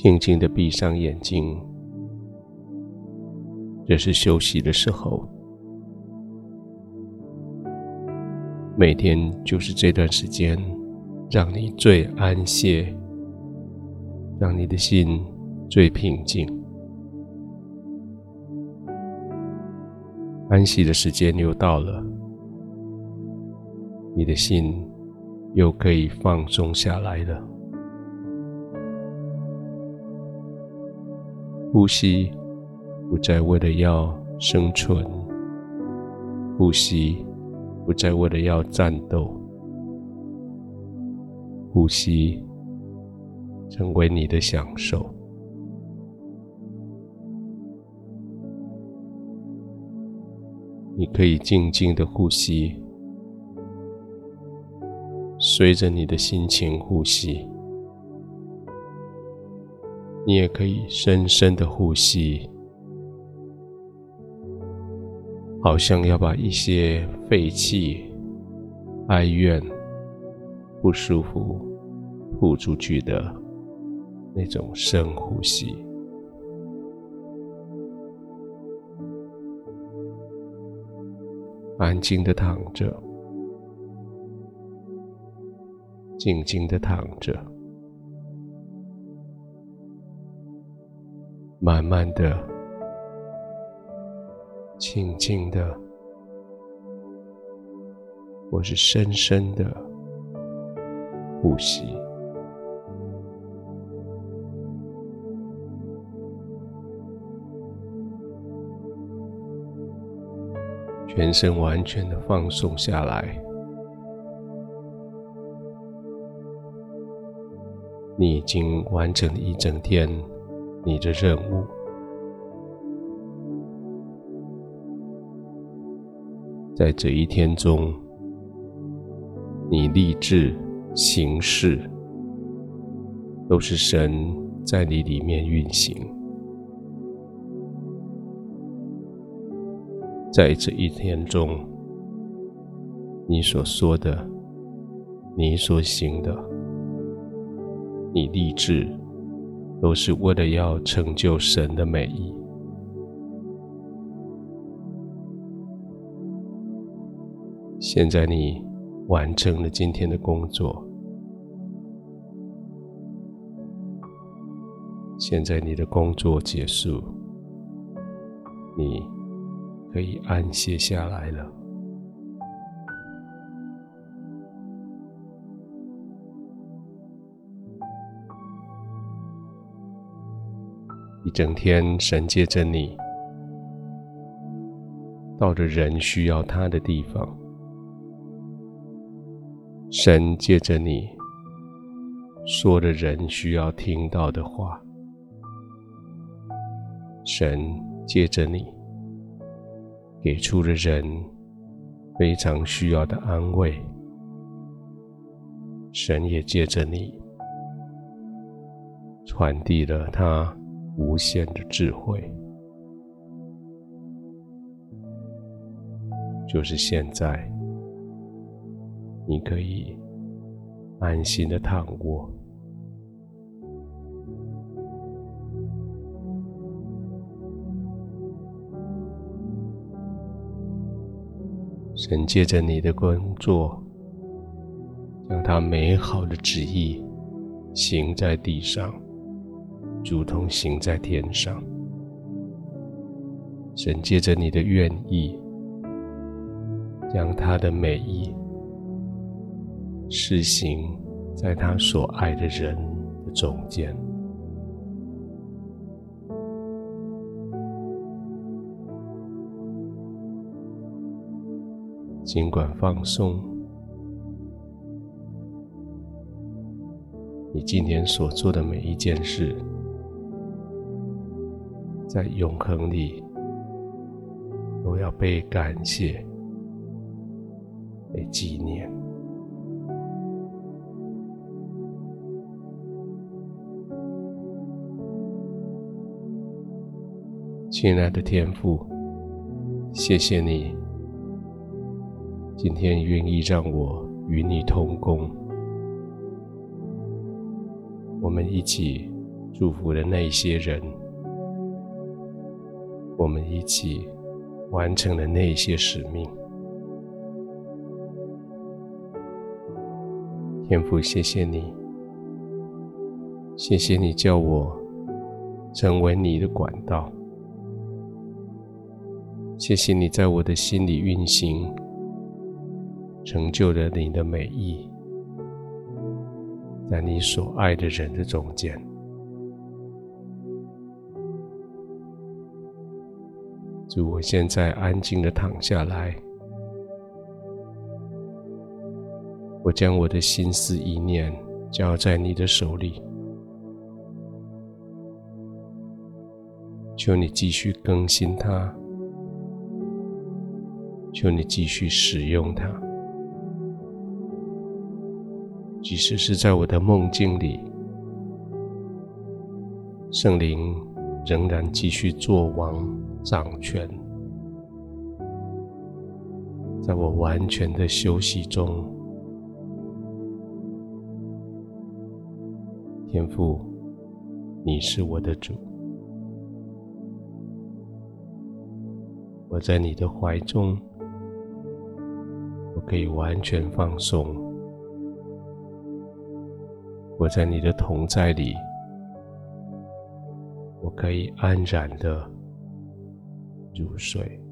轻轻的闭上眼睛，这是休息的时候。每天就是这段时间，让你最安歇，让你的心最平静。安息的时间又到了，你的心又可以放松下来了。呼吸不再为了要生存，呼吸。不再为了要战斗，呼吸成为你的享受。你可以静静的呼吸，随着你的心情呼吸。你也可以深深的呼吸。好像要把一些废气、哀怨、不舒服吐出去的那种深呼吸，安静的躺着，静静的躺着，慢慢的。轻轻的，或是深深的呼吸，全身完全的放松下来。你已经完成了一整天你的任务。在这一天中，你立志行事，都是神在你里面运行。在这一天中，你所说的，你所行的，你立志，都是为了要成就神的美意。现在你完成了今天的工作，现在你的工作结束，你可以安歇下来了。一整天，神接着你，到了人需要他的地方。神借着你说了人需要听到的话，神借着你给出了人非常需要的安慰，神也借着你传递了他无限的智慧，就是现在。你可以安心的躺卧。神借着你的工作，将他美好的旨意行在地上，如同行在天上。神借着你的愿意，将他的美意。施行在他所爱的人的中间，尽管放松，你今天所做的每一件事，在永恒里都要被感谢、被纪念。亲爱的天父，谢谢你今天愿意让我与你同工，我们一起祝福的那些人，我们一起完成了那些使命。天父，谢谢你，谢谢你叫我成为你的管道，谢谢你在我的心里运行，成就了你的美意。在你所爱的人的中间，主，我现在安静的躺下来，我将我的心思意念交在你的手里，求你继续更新它，求你继续使用它。即使是在我的梦境里，圣灵仍然继续作王掌权。在我完全的休息中，天父，你是我的主，我在你的怀中，我可以完全放松。我在你的同在里，我可以安然的入睡。